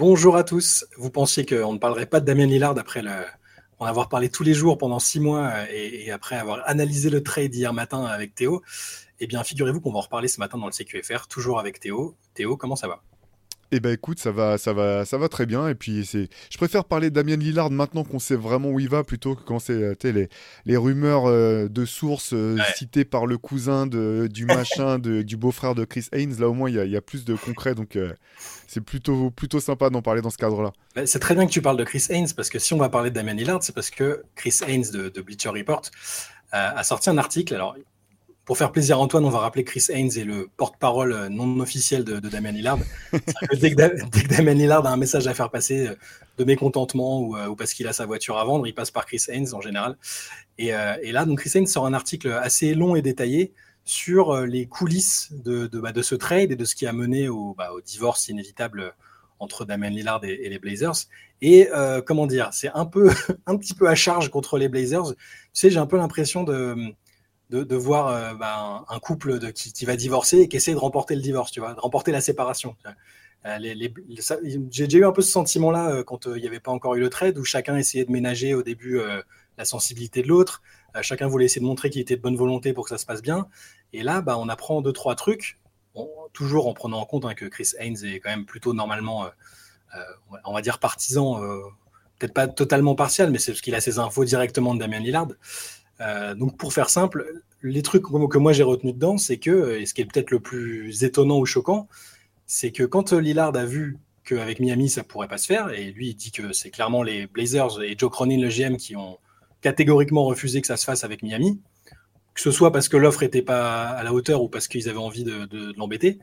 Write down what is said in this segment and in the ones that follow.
Bonjour à tous. Vous pensiez qu'on ne parlerait pas de Damien Lillard après le, en avoir parlé tous les jours pendant six mois et, après avoir analysé le trade hier matin avec Théo. Eh bien, figurez-vous qu'on va en reparler ce matin dans le CQFR, toujours avec Théo. Théo, comment ça va? Eh ben écoute, ça va, ça va, ça va très bien. Et puis c'est, je préfère parler de Damien Lillard maintenant qu'on sait vraiment où il va, plutôt que quand c'est euh, les, les rumeurs euh, de sources euh, citées par le cousin de, du machin, de, du beau-frère de Chris Haynes. Là au moins il y, y, a plus de concret, donc c'est plutôt, plutôt sympa d'en parler dans ce cadre-là. C'est très bien que tu parles de Chris Haynes parce que si on va parler de Damien Lillard, c'est parce que Chris Haynes de, de Bleacher Report a sorti un article. Alors pour faire plaisir à Antoine, on va rappeler Chris Haynes est le porte-parole euh, non officiel de, Damien Lillard. dès, que Damien Lillard a un message à faire passer euh, de mécontentement ou, euh, parce qu'il a sa voiture à vendre, il passe par Chris Haynes en général. Et, là, donc Chris Haynes sort un article assez long et détaillé sur les coulisses de, bah, de, ce trade et de ce qui a mené au, bah, au divorce inévitable entre Damien Lillard et, les Blazers. Et comment dire, c'est un peu, un petit peu à charge contre les Blazers. Tu sais, j'ai un peu l'impression de de, voir euh, bah, un, couple qui, va divorcer et qui essaie de remporter le divorce, tu vois, de remporter la séparation. Euh, j'ai déjà eu un peu ce sentiment-là euh, quand il n'y avait pas encore eu le trade, où chacun essayait de ménager au début la sensibilité de l'autre, chacun voulait essayer de montrer qu'il était de bonne volonté pour que ça se passe bien. Et là, bah, on apprend deux, trois trucs, toujours en prenant en compte hein, que Chris Haynes est quand même plutôt normalement, on va dire, partisan, peut-être pas totalement partial, mais c'est parce qu'il a ses infos directement de Damien Lillard. Euh, donc pour faire simple, les trucs que moi j'ai retenu dedans, c'est que, et ce qui est peut-être le plus étonnant ou choquant, c'est que quand Lillard a vu qu'avec Miami ça pourrait pas se faire, et lui il dit que c'est clairement les Blazers et Joe Cronin, le GM, qui ont catégoriquement refusé que ça se fasse avec Miami, que ce soit parce que l'offre n'était pas à la hauteur ou parce qu'ils avaient envie de, l'embêter.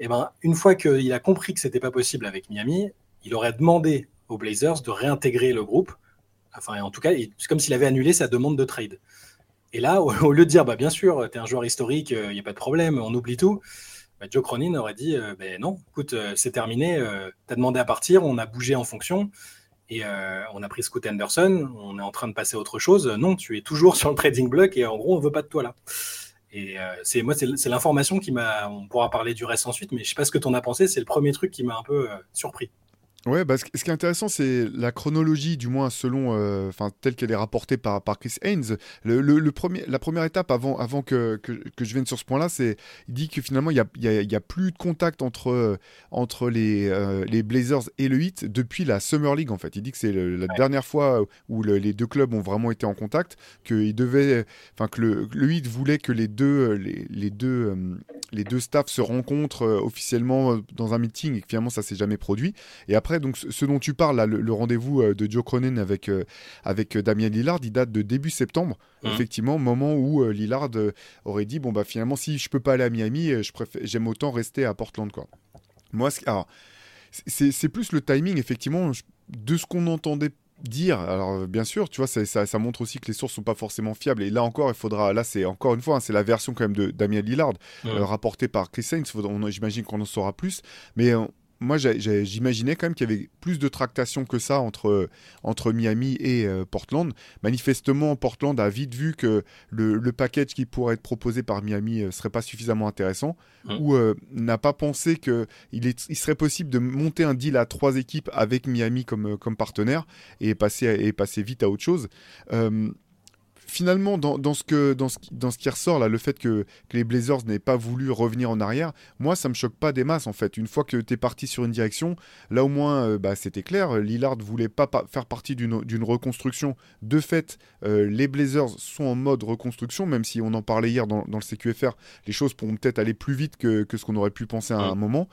Et eh ben une fois qu'il a compris que c'était pas possible avec Miami, il aurait demandé aux Blazers de réintégrer le groupe Enfin, en tout cas, c'est comme s'il avait annulé sa demande de trade. Et là, au, lieu de dire, bah, bien sûr, tu es un joueur historique, il euh, n'y a pas de problème, on oublie tout, bah, Joe Cronin aurait dit, euh, ben non, écoute, euh, c'est terminé, tu as demandé à partir, on a bougé en fonction, et on a pris Scoot Anderson, on est en train de passer à autre chose. Non, tu es toujours sur le trading block, et en gros, on veut pas de toi là. Et c'est moi, c'est l'information qui m'a. On pourra parler du reste ensuite, mais je sais pas ce que tu en as pensé. C'est le premier truc qui m'a un peu surpris. Ouais, bah, ce, qui est intéressant, c'est la chronologie, du moins selon, euh, enfin telle qu'elle est rapportée par, par Chris Haynes. Le, premier, la première étape avant, avant que, que, que je vienne sur ce point-là, c'est il dit que finalement il n'y a, y a, y a, plus de contact entre, entre les, euh, les Blazers et le Heat depuis la Summer League en fait. Il dit que c'est la dernière fois où les deux clubs ont vraiment été en contact, que devait, enfin que le, le, Heat voulait que les deux, les, les deux, euh, les deux staffs se rencontrent officiellement dans un meeting et que finalement ça s'est jamais produit. Et après donc ce dont tu parles, le, rendez-vous euh, de Joe Cronin avec, euh, avec euh, Damien Lillard, il date de début septembre, mmh. effectivement, moment où Lillard aurait dit bon bah finalement si je peux pas aller à Miami, j'aime autant rester à Portland quoi. Moi, c'est plus le timing effectivement de ce qu'on entendait dire. Alors bien sûr, tu vois, ça, montre aussi que les sources sont pas forcément fiables. Et là encore, il faudra, là c'est encore une fois, hein, c'est la version quand même de Damien Lillard rapportée par Chris Sainz. J'imagine qu'on en saura plus, mais moi, j'imaginais quand même qu'il y avait plus de tractation que ça entre, entre Miami et euh, Portland. Manifestement, Portland a vite vu que le, package qui pourrait être proposé par Miami ne euh, serait pas suffisamment intéressant mmh. ou euh, n'a pas pensé qu'il il serait possible de monter un deal à trois équipes avec Miami comme, comme partenaire et passer, et passer vite à autre chose finalement, dans, ce que, dans, ce, dans ce qui ressort, là, le fait que, les Blazers n'aient pas voulu revenir en arrière, moi, ça me choque pas des masses, en fait. Une fois que tu es parti sur une direction, là, au moins, euh, bah, c'était clair. Lillard voulait pas faire partie d'une reconstruction. De fait, euh, les Blazers sont en mode reconstruction, même si on en parlait hier dans, le CQFR, les choses pourront peut-être aller plus vite que, ce qu'on aurait pu penser à un moment.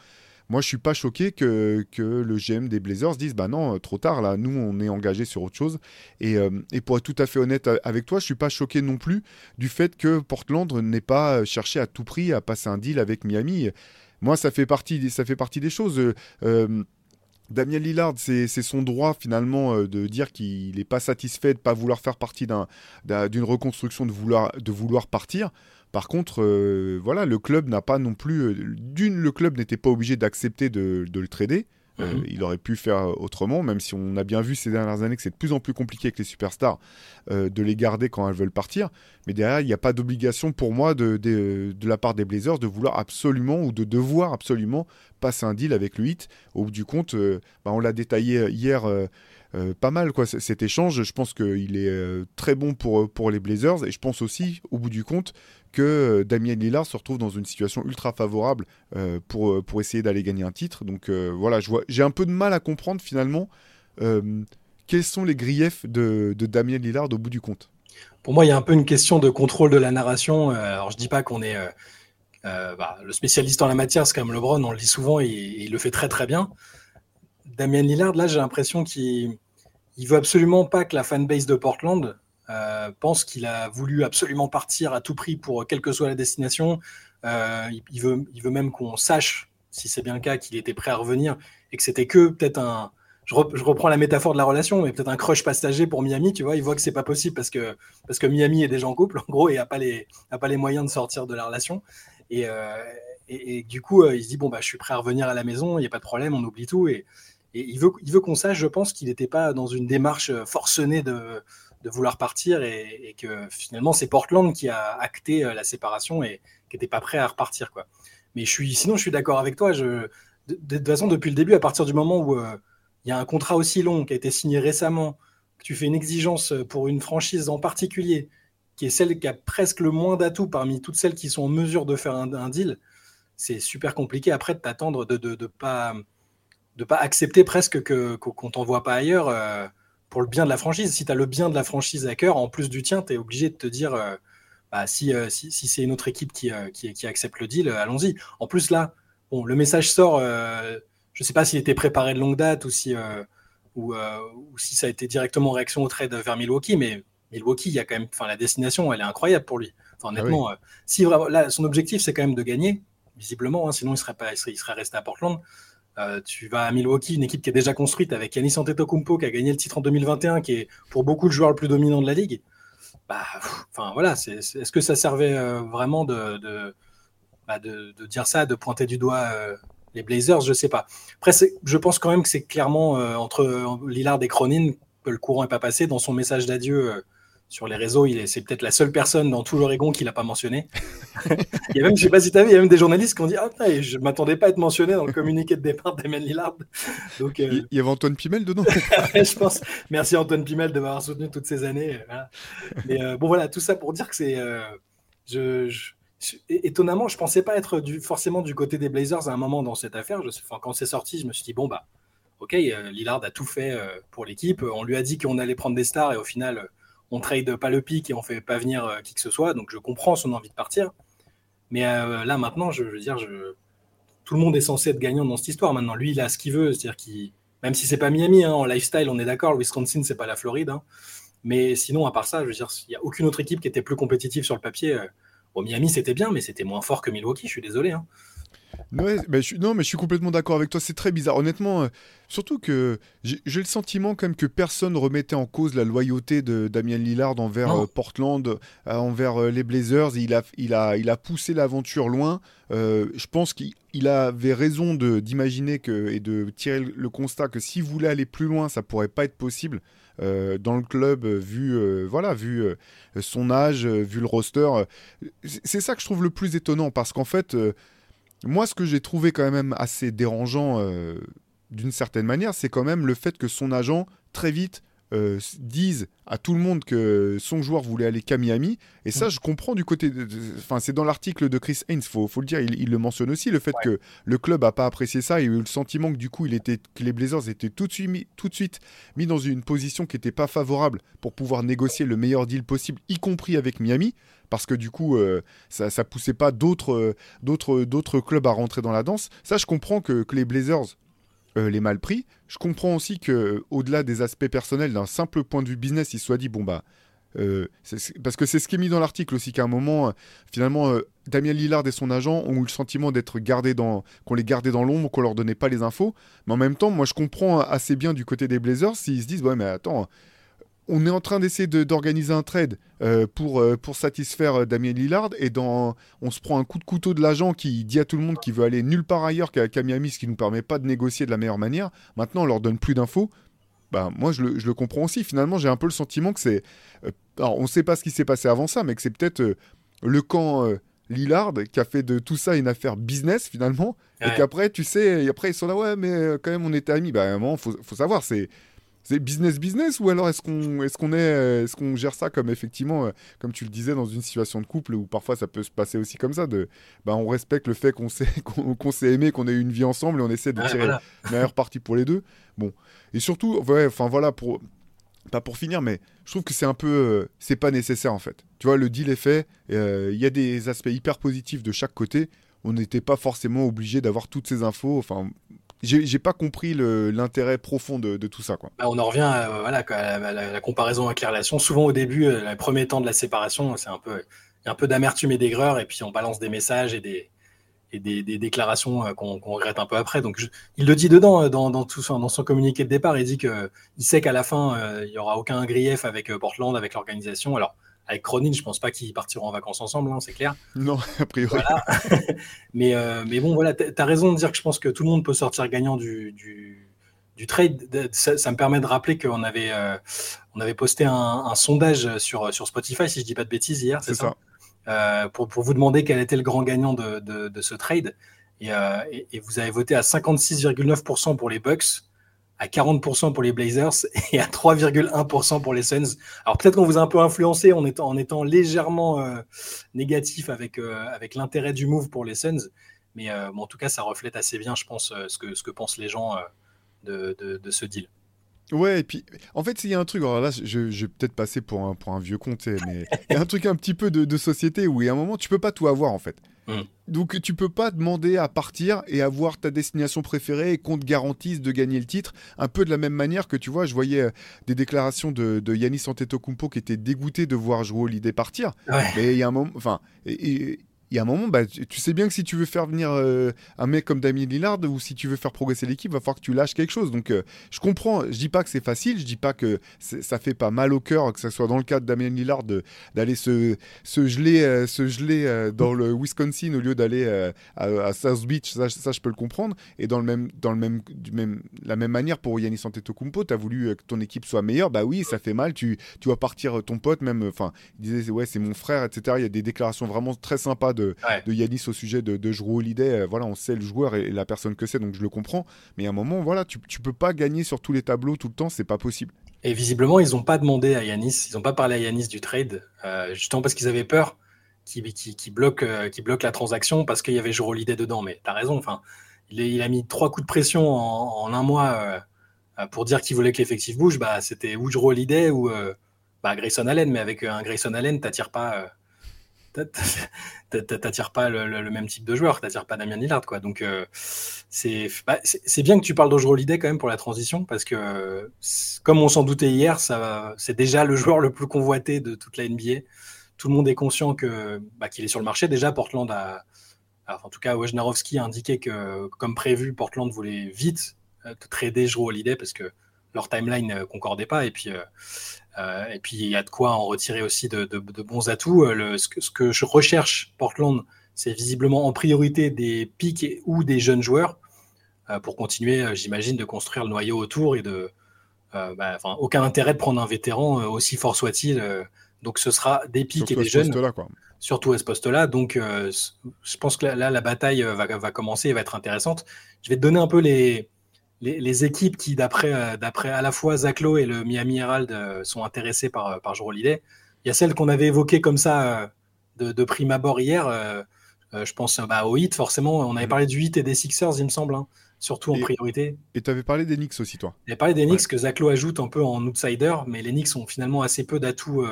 Moi, je suis pas choqué que, que le GM des Blazers dise bah non, trop tard là, nous on est engagé sur autre chose. Et, euh, et, pour être tout à fait honnête avec toi, je suis pas choqué non plus du fait que Portland n'ait pas cherché à tout prix à passer un deal avec Miami. Moi, ça fait partie, ça fait partie des choses. Euh, Damien Lillard, c'est son droit finalement euh, de dire qu'il n'est pas satisfait de ne pas vouloir faire partie d'une reconstruction, de vouloir, de vouloir partir. Par contre, euh, voilà, le club n'a pas non plus. Euh, d'une, le club n'était pas obligé d'accepter de, le trader. Euh, mhm. il aurait pu faire autrement, même si on a bien vu ces dernières années que c'est de plus en plus compliqué avec les superstars de les garder quand elles veulent partir. Mais derrière, il n'y a pas d'obligation pour moi de, de, la part des Blazers de vouloir absolument ou de devoir absolument passe un deal avec le Hit. Au bout du compte, bah, on l'a détaillé hier. pas mal quoi cet échange. Je pense qu'il est très bon pour, pour les Blazers et je pense aussi, au bout du compte, que Damien Lillard se retrouve dans une situation ultra favorable pour, pour essayer d'aller gagner un titre. Donc voilà, j'ai un peu de mal à comprendre finalement quels sont les griefs de, Damien Lillard au bout du compte Pour moi, il y a un peu une question de contrôle de la narration. Euh, alors, je dis pas qu'on est euh, euh, bah, le spécialiste en la matière, c'est quand même LeBron, on le dit souvent, il le fait très très bien. Damien Lillard, là, j'ai l'impression qu'il il veut absolument pas que la fanbase de Portland pense qu'il a voulu absolument partir à tout prix pour quelle que soit la destination. il, veut, il veut même qu'on sache, si c'est bien le cas, qu'il était prêt à revenir et que c'était que peut-être un, je, reprends la métaphore de la relation, mais peut-être un crush passager pour Miami, tu vois, il voit que c'est pas possible parce que, parce que Miami est déjà en couple, en gros, et n'a pas les moyens de sortir de la relation. Et, euh, et, du coup, euh, il se dit, bon, bah, je suis prêt à revenir à la maison, il n'y a pas de problème, on oublie tout. Et, il veut, qu'on sache, je pense, qu'il n'était pas dans une démarche forcenée de, vouloir partir et, que finalement, c'est Portland qui a acté euh, la séparation et qui n'était pas prêt à repartir, quoi. Mais sinon, je suis d'accord avec toi. Je, de, toute façon, depuis le début, à partir du moment où il y a un contrat aussi long qui a été signé récemment, que tu fais une exigence pour une franchise en particulier, qui est celle qui a presque le moins d'atouts parmi toutes celles qui sont en mesure de faire un, deal, c'est super compliqué après de t'attendre de ne pas, de pas accepter presque que, qu'on t'envoie pas ailleurs euh, pour le bien de la franchise. Si tu as le bien de la franchise à cœur, en plus du tien, tu es obligé de te dire euh, bah, euh, si, si, c'est une autre équipe qui, qui, accepte le deal, allons-y. En plus, là, bon, le message sort je ne sais pas s'il était préparé de longue date ou si, euh, ou, si ça a été directement réaction au trade vers Milwaukee, mais Milwaukee, il y a quand même, enfin, la destination, elle est incroyable pour lui. Enfin, ah honnêtement, euh, si vraiment, là, son objectif, c'est quand même de gagner, visiblement, hein, sinon il serait pas, il serait, resté à Portland. tu vas à Milwaukee, une équipe qui est déjà construite avec Yanis Antetokounmpo qui a gagné le titre en 2021, qui est pour beaucoup le joueur le plus dominant de la ligue. Bah, enfin voilà, est-ce que ça servait vraiment de, de, bah, de, de, dire ça, de pointer du doigt les Blazers, je sais pas. Après, je pense quand même que c'est clairement euh, entre Lillard et Cronin que le courant n'est pas passé. Dans son message d'adieu euh, sur les réseaux, il c'est peut-être la seule personne dans tout l'Oregon qui l'a pas mentionné. il y a même, je sais pas si tu as vu, il y a même des journalistes qui ont dit Ah, putain, je m'attendais pas à être mentionné dans le communiqué de départ d'Emen Lillard. Donc, euh, Il y avait Antoine Pimel dedans. je pense. Merci Antoine Pimel de m'avoir soutenu toutes ces années. Mais bon, voilà, tout ça pour dire que c'est. je étonnamment, je pensais pas être forcément du côté des Blazers à un moment dans cette affaire. Je, quand c'est sorti, je me suis dit bon bah ok, euh, Lillard a tout fait euh, pour l'équipe. On lui a dit qu'on allait prendre des stars et au final on trade pas le pic et on fait pas venir euh, qui que ce soit. Donc je comprends son envie de partir. Mais là maintenant, je, veux dire, tout le monde est censé être gagnant dans cette histoire. Maintenant, lui, il a ce qu'il veut, c'est-à-dire qu'il même si c'est pas Miami, hein, en lifestyle, on est d'accord, le Wisconsin, c'est pas la Floride. Hein. Mais sinon, à part ça, je veux dire, il n'y a aucune autre équipe qui était plus compétitive sur le papier. Au Miami, c'était bien, mais c'était moins fort que Milwaukee, je suis désolé. Hein. Je, non, mais je suis complètement d'accord avec toi. C'est très bizarre. Honnêtement, euh, surtout que j'ai le sentiment quand même que personne remettait en cause la loyauté de Damien Lillard envers euh, Portland, euh, envers les Blazers. Il a, il a, il a poussé l'aventure loin. je pense qu'il avait raison d'imaginer et de tirer le constat que s'il voulait aller plus loin, ça pourrait pas être possible. Euh, dans le club, vu, euh, voilà, vu son âge, vu le roster. C'est ça que je trouve le plus étonnant parce qu'en fait, moi, ce que j'ai trouvé quand même assez dérangeant d'une certaine manière, c'est quand même le fait que son agent, très vite, euh, disent à tout le monde que son joueur voulait aller qu'à Miami. Et ça, je comprends du côté. Enfin, c'est dans l'article de Chris Haynes, faut, faut le dire, il, le mentionne aussi, le fait que le club a pas apprécié ça. Il a eu le sentiment que du coup, il était, que les Blazers étaient tout de suite mis, tout de suite mis dans une position qui n'était pas favorable pour pouvoir négocier le meilleur deal possible, y compris avec Miami. Parce que du coup, euh, ça, ça poussait pas d'autres, d'autres, clubs à rentrer dans la danse. Ça, je comprends que, les Blazers euh, les mal pris. Je comprends aussi que au-delà des aspects personnels, d'un simple point de vue business, il soit dit bon bah euh, parce que c'est ce qui est mis dans l'article aussi qu'à un moment, euh, finalement, Damien Lillard et son agent ont eu le sentiment d'être gardés dans, qu'on les gardait dans l'ombre, qu'on leur donnait pas les infos. Mais en même temps, moi, je comprends assez bien du côté des Blazers s'ils se disent ouais, mais attends, on est en train d'essayer d'organiser un trade euh, pour, euh, pour satisfaire euh, Damien Lillard et dans, on se prend un coup de couteau de l'agent qui dit à tout le monde qu'il veut aller nulle part ailleurs qu'à Miami, ce qui ne nous permet pas de négocier de la meilleure manière. Maintenant, on leur donne plus d'infos. Bah, moi, je le, je le, comprends aussi. Finalement, j'ai un peu le sentiment que c'est. alors, on ne sait pas ce qui s'est passé avant ça, mais que c'est peut-être le camp Lillard qui a fait de tout ça une affaire business finalement. Et qu'après, tu sais, et après ils sont là, ouais, mais quand même on était amis. Bah, à un moment, faut, faut savoir, c'est. C'est business business ou alors est-ce qu'on est-ce qu'on est euh, est-ce qu'on gère ça comme effectivement euh, comme tu le disais dans une situation de couple où parfois ça peut se passer aussi comme ça de bah on respecte le fait qu'on s'est qu'on s'est aimé qu'on ait eu une vie ensemble et on essaie de tirer la meilleure partie pour les deux bon et surtout ouais enfin voilà pour pas pour finir, mais je trouve que c'est un peu. Euh, c'est pas nécessaire en fait. Tu vois, le deal est fait. Euh, il y a des aspects hyper positifs de chaque côté. On n'était pas forcément obligé d'avoir toutes ces infos. Enfin, j'ai pas compris l'intérêt profond de, tout ça. Quoi. Bah, on en revient à, voilà, à la, comparaison avec les relations. Souvent, au début, euh, le premier temps de la séparation, c'est un peu, un peu d'amertume et d'aigreur, et puis on balance des messages et des, déclarations euh, qu'on regrette un peu après. Donc, il le dit dedans, euh, dans, dans son communiqué de départ, il dit qu'il sait qu'à la fin, euh, il n'y aura aucun grief avec Portland, avec l'organisation. Alors, avec Cronin, je pense pas qu'ils partiront en vacances ensemble, hein, c'est clair. Non, a priori. mais, mais bon, voilà, tu as raison de dire que je pense que tout le monde peut sortir gagnant du, du, trade. Ça, me permet de rappeler qu'on avait, on avait posté un, sondage sur, sur Spotify, si je dis pas de bêtises, hier, c'est ça, euh, pour, pour, vous demander quel était le grand gagnant de, de, de ce trade. Et, euh, et, et, vous avez voté à 56,9% pour les Bucks, à 40% pour les Blazers et à 3,1% pour les Suns. Alors peut-être qu'on vous a un peu influencé en étant, en étant légèrement euh, négatif avec, euh, avec l'intérêt du move pour les Suns. Mais bon, en tout cas, ça reflète assez bien, je pense, ce, que, ce que pensent les gens de, de, de ce deal. Ouais, et puis en fait, il y a un truc, alors là, je, vais peut-être passer pour un, pour un vieux comté, mais il y a un truc un petit peu de, société où, a un moment, tu peux pas tout avoir en fait. Mm. Donc, tu peux pas demander à partir et avoir ta destination préférée et qu'on te garantisse de gagner le titre. Un peu de la même manière que tu vois, je voyais euh, des déclarations de, de Yannis Antetokounmpo qui était dégoûté de voir jouer l'idée partir. Mais il y a un moment, enfin, il y a un moment, bah, tu sais bien que si tu veux faire venir euh, un mec comme Damien Lillard ou si tu veux faire progresser l'équipe, va falloir que tu lâches quelque chose. Donc, euh, je comprends. Je dis pas que c'est facile. Je dis pas que ça fait pas mal au cœur, que ce soit dans le cas de Damien Lillard d'aller se, se, geler, euh, se geler dans le Wisconsin au lieu d'aller à, South Beach. Ça, ça, je peux le comprendre. Et dans le même, dans le même, du même, la même manière pour Yannis Antetokounmpo, tu as voulu que ton équipe soit meilleure. Bah oui, ça fait mal. Tu, tu vas partir ton pote même. Enfin, il disait ouais, c'est mon frère, etc. Il y a des déclarations vraiment très sympas de, de Yanis au sujet de, de Jrue Holiday. Euh, voilà, on sait le joueur et, la personne que c'est, donc je le comprends. Mais à un moment, voilà, tu, tu peux pas gagner sur tous les tableaux tout le temps, c'est pas possible. Et visiblement, ils n'ont pas demandé à Yanis, ils n'ont pas parlé à Yanis du trade, euh, justement parce qu'ils avaient peur qu'il qui, qui bloque, euh, bloque la transaction parce qu'il y avait Jrue Holiday dedans. Mais tu as raison, enfin, il, il, a mis trois coups de pression en, un mois pour dire qu'il voulait que l'effectif bouge. Bah, C'était ou Jrue Holiday ou bah, Grayson Allen, mais avec un Grayson Allen, tu pas t'attires pas le, même type de joueur, t'attires pas Damien Lillard, quoi. Donc euh, bah, c'est bien que tu parles d'Ojro Holiday quand même pour la transition, parce que comme on s'en doutait hier, c'est déjà le joueur le plus convoité de toute la NBA. Tout le monde est conscient que bah, qu'il est sur le marché. Déjà, Portland a, en tout cas, Wojnarowski a indiqué que, comme prévu, Portland voulait vite euh, trader Jrue Holiday parce que leur timeline ne concordait pas. Et puis, euh, euh, et puis il y a de quoi en retirer aussi de, bons atouts. Euh, ce, que, je recherche Portland, c'est visiblement en priorité des pics ou des jeunes joueurs euh, pour continuer, j'imagine, de construire le noyau autour et de bah, aucun intérêt de prendre un vétéran aussi fort soit-il. donc ce sera des pics et des jeunes. Surtout à ce poste-là. Donc je pense que là, la bataille va, va, commencer et va être intéressante. Je vais te donner un peu les, les, équipes qui, d'après, euh, d'après à la fois Zachlo et le Miami Herald, euh, sont intéressées par, euh, par Holiday. Il y a celles qu'on avait évoquées comme ça de, prime abord hier. je pense bah, au Heat, forcément. On avait mm. parlé du Heat et des Sixers, il me semble, hein, surtout en priorité. Et tu avais parlé des Knicks aussi, toi J'ai parlé des Knicks que Zachlo ajoute un peu en outsider, mais les Knicks ont finalement assez peu d'atouts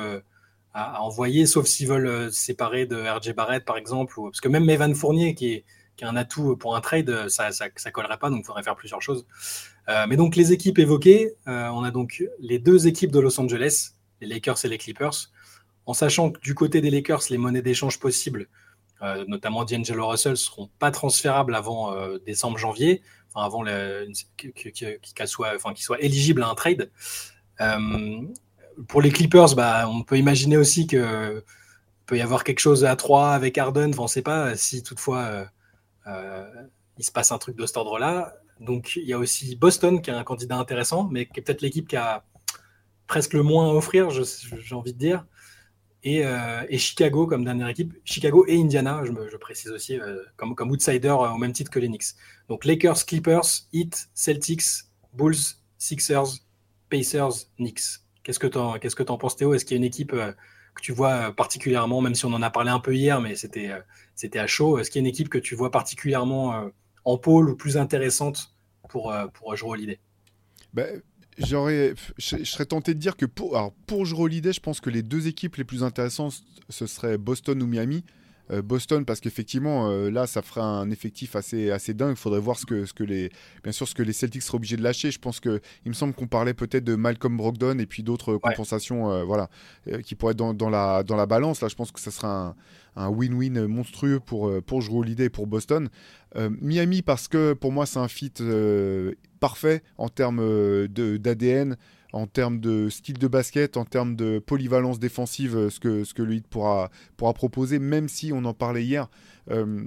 à, envoyer, sauf s'ils veulent se séparer de RJ Barrett, par exemple. Ou, parce que même Evan Fournier, qui est qui est un atout pour un trade, ça ça, collerait pas, donc il faudrait faire plusieurs choses. Euh, mais donc les équipes évoquées, euh, on a donc les deux équipes de Los Angeles, les Lakers et les Clippers, en sachant que du côté des Lakers, les monnaies d'échange possibles, euh, notamment D'Angelo Russell, seront pas transférables avant décembre-janvier, avant qu'elle soit, enfin, qu'ils soient éligibles à un trade. pour les Clippers, bah, on peut imaginer aussi que peut y avoir quelque chose à 3 avec Arden. Enfin, on ne sait pas si toutefois il se passe un truc de cet ordre-là. Donc il y a aussi Boston qui est un candidat intéressant, mais qui est peut-être l'équipe qui a presque le moins à offrir, j'ai envie de dire. et, Chicago comme dernière équipe. Chicago et Indiana, je, précise aussi, comme, comme outsider au même titre que les Knicks. Donc Lakers, Clippers, Heat, Celtics, Bulls, Sixers, Pacers, Knicks. Qu'est-ce que tu en, penses, Théo? Est-ce qu'il y a une équipe que tu vois particulièrement, même si on en a parlé un peu hier, mais c'était, c'était à chaud, est-ce qu'il y a une équipe que tu vois particulièrement en pôle ou plus intéressante pour, pour jouer l'idée ben, je, serais tenté de dire que pour, alors pour jouer l'idée, je pense que les deux équipes les plus intéressantes, ce seraient Boston ou Miami. Euh, Boston parce qu'effectivement euh, là ça ferait un effectif assez assez dingue. Il faudrait voir ce que ce que les bien sûr ce que les Celtics seraient obligés de lâcher. Je pense que il me semble qu'on parlait peut-être de Malcolm Brogdon et puis d'autres compensations euh, voilà qui pourraient être dans, dans, la dans la balance. Là je pense que ça sera un win-win monstrueux pour pour jouer l'idée pour Boston. Miami parce que pour moi c'est un fit parfait en termes d'ADN en termes de style de basket, en termes de polyvalence défensive, euh, ce que, ce que le pourra, pourra proposer, même si on en parlait hier. Euh,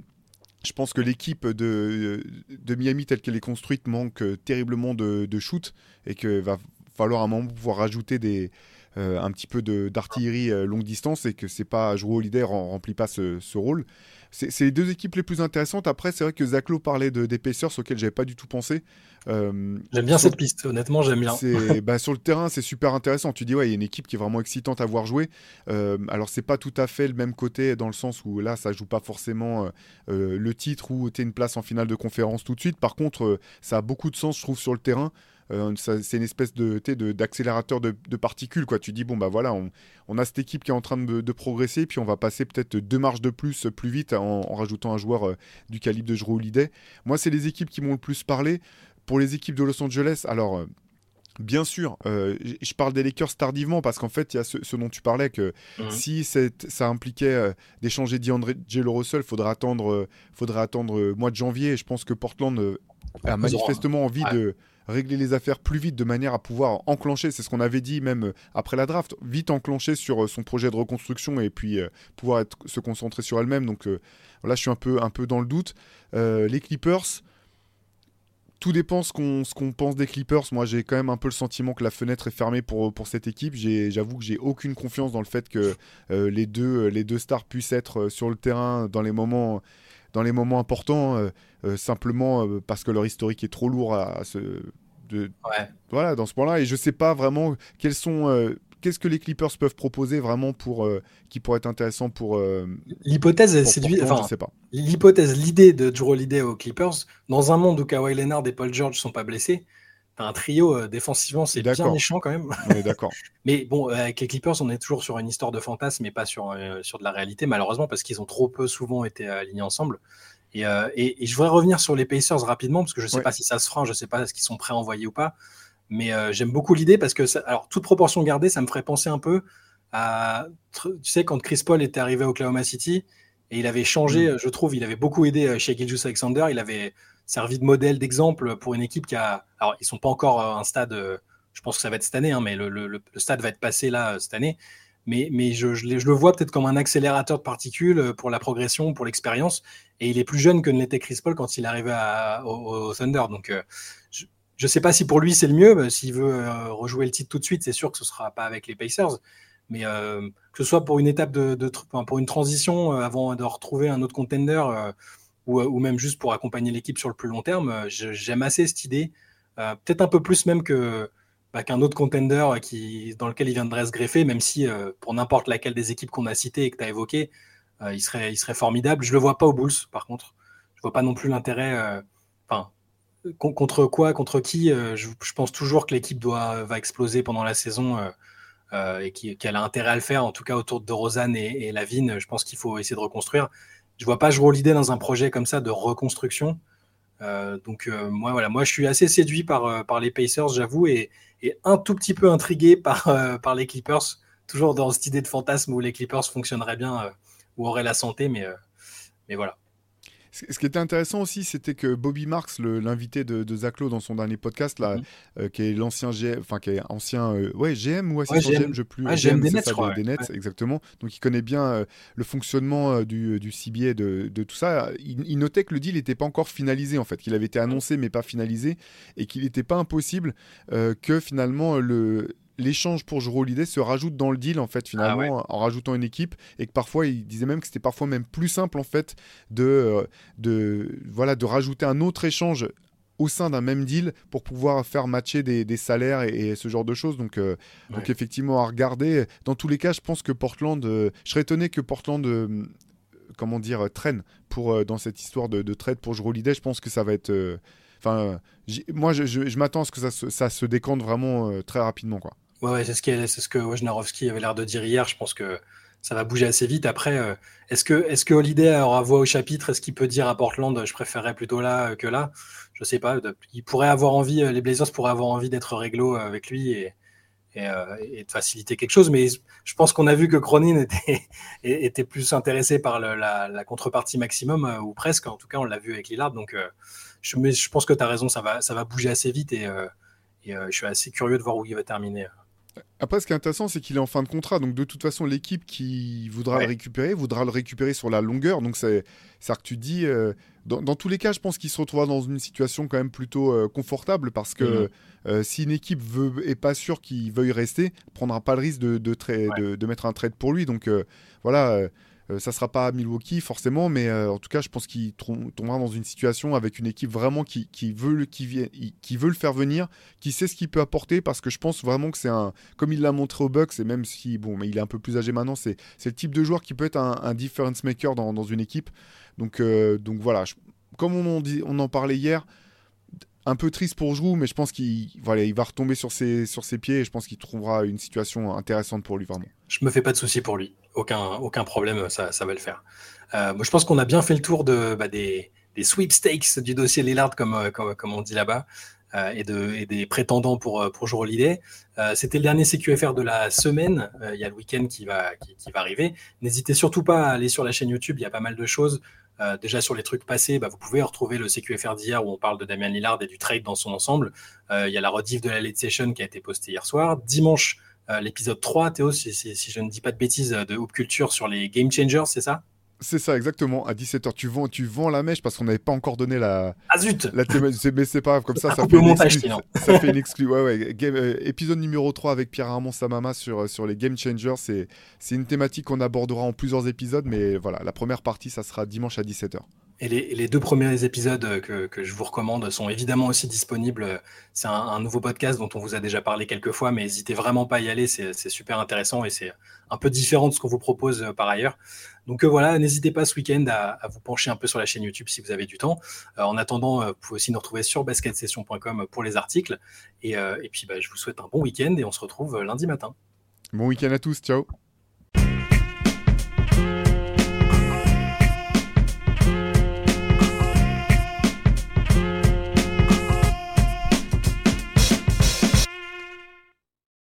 je pense que l'équipe de, de, Miami telle qu'elle est construite manque euh, terriblement de, de shoot et qu'il va falloir à un moment pouvoir rajouter des, un petit peu d'artillerie longue distance et que c'est pas jouer au leader remplit pas ce, ce rôle c'est les deux équipes les plus intéressantes. Après, c'est vrai que Zaclo parlait des Pacers auxquels j'avais pas du tout pensé. Euh, j'aime bien cette piste, honnêtement, j'aime bien. bah, sur le terrain, c'est super intéressant. Tu dis, ouais, il y a une équipe qui est vraiment excitante à voir jouer. Euh, alors, c'est pas tout à fait le même côté dans le sens où là, ça joue pas forcément euh, euh, le titre ou tu une place en finale de conférence tout de suite. Par contre, ça a beaucoup de sens, je trouve, sur le terrain. Euh, c'est une espèce de d'accélérateur de, particules quoi. Tu dis bon bah voilà, on, a cette équipe qui est en train de, progresser, puis on va passer peut-être deux marches de plus plus vite en, rajoutant un joueur euh, du calibre de Jrue Holiday. Moi, c'est les équipes qui m'ont le plus parlé. Pour les équipes de Los Angeles, alors. Euh, bien sûr, je parle des Lakers tardivement parce qu'en fait, il y a ce, dont tu parlais que mhm. si ça impliquait d'échanger Jello Russell, faudrait attendre, faudrait attendre mois de janvier. Et je pense que Portland a manifestement envie de régler les affaires plus vite de manière à pouvoir enclencher, c'est ce qu'on avait dit même euh, après la draft, vite enclencher sur euh, son projet de reconstruction et puis euh, pouvoir se concentrer sur elle-même. Donc là, je suis un peu, un peu dans le doute. les Clippers, tout dépend ce qu'on qu'on pense des Clippers. Moi, j'ai quand même un peu le sentiment que la fenêtre est fermée pour, pour cette équipe. J'avoue que j'ai aucune confiance dans le fait que les, deux, les deux stars puissent être sur le terrain dans les moments dans les moments importants, euh, euh, simplement euh, parce que leur historique est trop lourd à, ce, de, voilà, dans ce point-là. Et je ne sais pas vraiment quels sont qu'est-ce que les Clippers peuvent proposer vraiment pour qui pourrait être intéressant pour l'hypothèse c'est enfin, sais pas l'hypothèse l'idée de Drew Holiday aux Clippers dans un monde où Kawhi Leonard et Paul George sont pas blessés un trio euh, défensivement, c'est bien méchant quand même. d'accord. mais bon, euh, avec les Clippers, on est toujours sur une histoire de fantasme, mais pas sur, euh, sur de la réalité, malheureusement, parce qu'ils ont trop peu souvent été alignés ensemble. Et, et, je voudrais revenir sur les Pacers rapidement, parce que je ne sais pas si ça se fera, je ne sais pas ce qu'ils sont prêts à envoyer ou pas. Mais j'aime beaucoup l'idée parce que, alors, toute proportion gardée, ça me ferait penser un peu à, tu sais, quand Chris Paul était arrivé à Oklahoma City et il avait changé, mm. je trouve, il avait beaucoup aidé chez Gilgeous Alexander. Il avait servi de modèle, d'exemple pour une équipe qui a. Alors, ils sont pas encore à un stade. Euh, je pense que ça va être cette année, hein, mais le, stade va être passé là euh, cette année. Mais, je, le vois peut-être comme un accélérateur de particules euh, pour la progression, pour l'expérience. Et il est plus jeune que ne l'était Chris Paul quand il arrivait au, Thunder. Donc, je ne sais pas si pour lui c'est le mieux. S'il veut rejouer le titre tout de suite, c'est sûr que ce sera pas avec les Pacers. Mais que ce soit pour une étape de pour une transition avant de retrouver un autre contender ou, même juste pour accompagner l'équipe sur le plus long terme, euh, j'aime assez cette idée. Euh, peut-être un peu plus même que bah, qu'un autre contender dans lequel il viendrait se greffer, même si euh, pour n'importe laquelle des équipes qu'on a citées et que tu as évoquées, il, serait, formidable. Je ne le vois pas aux Bulls, par contre. Je ne vois pas non plus l'intérêt. Enfin, contre quoi, contre qui je, pense toujours que l'équipe va exploser pendant la saison et qu'elle a intérêt à le faire, en tout cas autour de Rosanne et, et Lavigne. Je pense qu'il faut essayer de reconstruire je vois pas jouer l'idée dans un projet comme ça de reconstruction. Euh, donc euh, moi voilà, moi je suis assez séduit par, euh, les Pacers, j'avoue, et, un tout petit peu intrigué par, les Clippers, toujours dans cette idée de fantasme où les Clippers fonctionneraient bien ou auraient la santé, mais voilà. Ce qui était intéressant aussi, c'était que Bobby Marks, l'invité de, de Zach Lowe dans son dernier podcast, là, mhm. euh, qui est l'ancien GM, enfin qui est ancien, euh, ouais, GM ou assistant GM, je plus, ah, GM, des Nets, des, Nets, exactement. Donc il connaît bien euh, le fonctionnement du, du CBA de, de, tout ça. Il, notait que le deal n'était pas encore finalisé en fait, qu'il avait été annoncé mais pas finalisé, et qu'il n'était pas impossible que finalement le l'échange pour jouer l'idée se rajoute dans le deal en fait ah finalement en rajoutant une équipe et que parfois il disait même que c'était parfois même plus simple en fait de, euh, de voilà de rajouter un autre échange au sein d'un même deal pour pouvoir faire matcher des, salaires et, ce genre de choses. Donc, euh, donc effectivement, à regarder. Dans tous les cas, je pense que Portland, je serais étonné que Portland comment dire, euh, traîne pour, euh, dans cette histoire de, trade pour jouer l'idée. Je pense que ça va être. Euh, enfin, moi, je, m'attends à ce que ça, ça se décante vraiment très rapidement. Quoi. Ouais, c'est ce, que Wojnarowski avait l'air de dire hier. Je pense que ça va bouger assez vite. Après, est-ce que, est Holiday aura voix au chapitre? Est-ce qu'il peut dire à Portland, je préférerais plutôt là que là? Je sais pas. Il pourrait avoir envie, les Blazers pourraient avoir envie d'être réglo avec lui et, euh, de faciliter quelque chose. Mais je pense qu'on a vu que Cronin était, plus intéressé par la, contrepartie maximum, euh, ou presque. En tout cas, on l'a vu avec Lillard. Donc, euh, je pense que tu as raison, ça va, ça va bouger assez vite et, je suis assez curieux de voir où il va terminer. Après, ce qui est intéressant, c'est qu'il est en fin de contrat. Donc, de toute façon, l'équipe qui voudra le récupérer voudra le récupérer sur la longueur. Donc, c'est ça que tu dis. Euh, dans, tous les cas, je pense qu'il se retrouvera dans une situation quand même plutôt euh, confortable parce que mhm. euh, si une équipe veut, est pas sûre qu'il veuille rester, prendra pas le risque de, de, de mettre un trade pour lui. Donc, voilà euh, ça sera pas Milwaukee forcément, mais euh, en tout cas, je pense qu'il tombera dans une situation avec une équipe vraiment qui, veut, qui, qui veut le faire venir, qui sait ce qu'il peut apporter, parce que je pense vraiment que c'est un, comme il l'a montré au Bucks, et même si bon, mais il est un peu plus âgé maintenant, c'est le type de joueur qui peut être un, difference maker dans, dans, une équipe. Donc, euh, donc voilà, comme on en, dit, on en parlait hier un peu triste pour Giroud, mais je pense qu'il voilà, il va retomber sur ses, sur ses pieds et je pense qu'il trouvera une situation intéressante pour lui, vraiment. Je me fais pas de soucis pour lui. Aucun, problème, ça, va le faire. Euh, moi, je pense qu'on a bien fait le tour bah, des, sweepstakes du dossier Lillard, comme, euh, on dit là-bas, euh, et, de, et, des prétendants pour, pour l'idée. C'était le dernier CQFR de la semaine. Il y a le week-end qui va, arriver. N'hésitez surtout pas à aller sur la chaîne YouTube, il y a pas mal de choses. Déjà sur les trucs passés, bah, vous pouvez retrouver le CQFR d'hier où on parle de Damien Lillard et du trade dans son ensemble. Il y a la rediff de la late session qui a été postée hier soir. Dimanche, l'épisode 3, Théo, si, si, je ne dis pas de bêtises, de Hoop Culture sur les Game Changers, c'est ça? C'est ça, exactement. À 17h, tu vends, tu vends la mèche parce qu'on n'avait pas encore donné la. Ah zut la Mais c'est pas grave, comme ça, ça fait, montage, ça fait une exclu. Ouais, ouais. Euh, épisode numéro 3 avec Pierre Armand Samama sur, euh, sur les Game Changers. C'est une thématique qu'on abordera en plusieurs épisodes, mais voilà, la première partie, ça sera dimanche à 17h. Et les, deux premiers épisodes que, je vous recommande sont évidemment aussi disponibles. C'est un, nouveau podcast dont on vous a déjà parlé quelques fois, mais n'hésitez vraiment pas à y aller. C'est super intéressant et c'est un peu différent de ce qu'on vous propose euh, par ailleurs. Donc euh, voilà, n'hésitez pas ce week-end à, vous pencher un peu sur la chaîne YouTube si vous avez du temps. Euh, en attendant, vous pouvez aussi nous retrouver sur basketsession.com pour les articles. Et, puis bah, je vous souhaite un bon week-end et on se retrouve lundi matin. Bon week-end à tous, ciao